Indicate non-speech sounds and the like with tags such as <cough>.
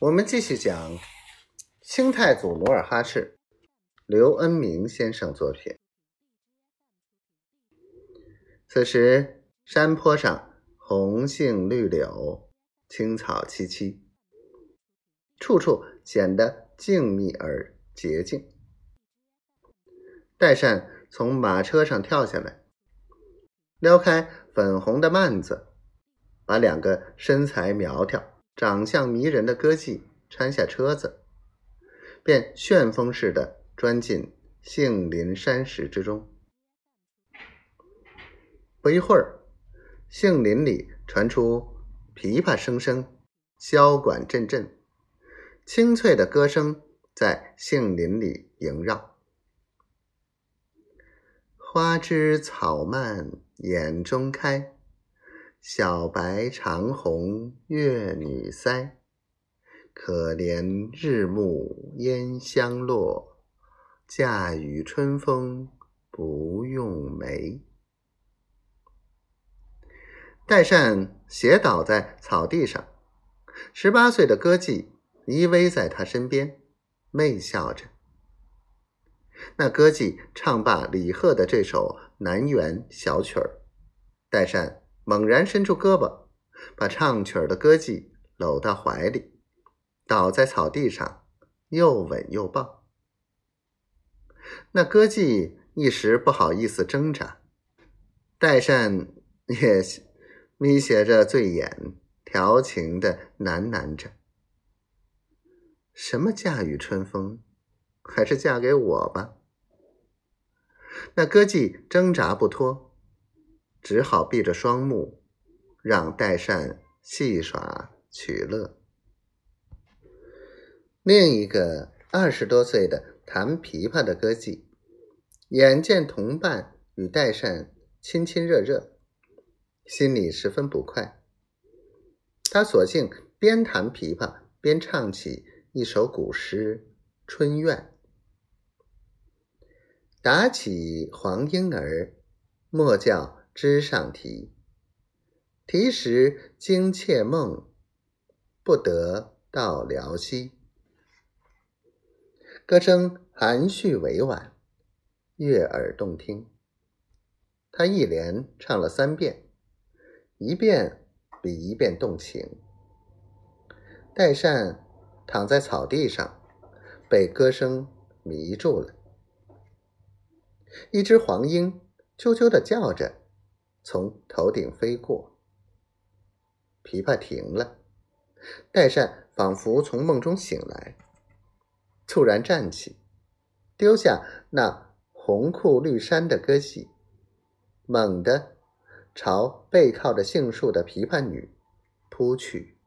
我们继续讲清太祖努尔哈赤，刘恩明先生作品。此时山坡上红杏绿柳，青草萋萋，处处显得静谧而洁净。代善从马车上跳下来，撩开粉红的幔子，把两个身材苗条。长相迷人的歌妓搀下车子，便旋风似的钻进杏林山石之中。不一会儿，杏林里传出琵琶声声，箫管阵阵，清脆的歌声在杏林里萦绕。花枝草蔓眼中开。小白长红月女腮，可怜日暮烟香落，嫁与春风不用梅。代善斜倒在草地上，十八岁的歌妓依偎在他身边，媚笑着。那歌妓唱罢李贺的这首南园小曲儿，代善。猛然伸出胳膊，把唱曲儿的歌妓搂到怀里，倒在草地上，又吻又抱。那歌妓一时不好意思挣扎，代善也眯 <laughs> 斜着醉眼，调情的喃喃着：“什么嫁与春风，还是嫁给我吧。”那歌妓挣扎不脱。只好闭着双目，让代善戏耍取乐。另一个二十多岁的弹琵琶的歌妓，眼见同伴与代善亲亲热热，心里十分不快。他索性边弹琵琶边唱起一首古诗《春怨》：“打起黄莺儿，莫叫。”枝上啼，啼时惊妾梦，不得到辽西。歌声含蓄委婉，悦耳动听。他一连唱了三遍，一遍比一遍动情。代善躺在草地上，被歌声迷住了。一只黄莺啾啾的叫着。从头顶飞过，琵琶停了。戴善仿佛从梦中醒来，猝然站起，丢下那红裤绿衫的歌戏，猛地朝背靠着杏树的琵琶女扑去。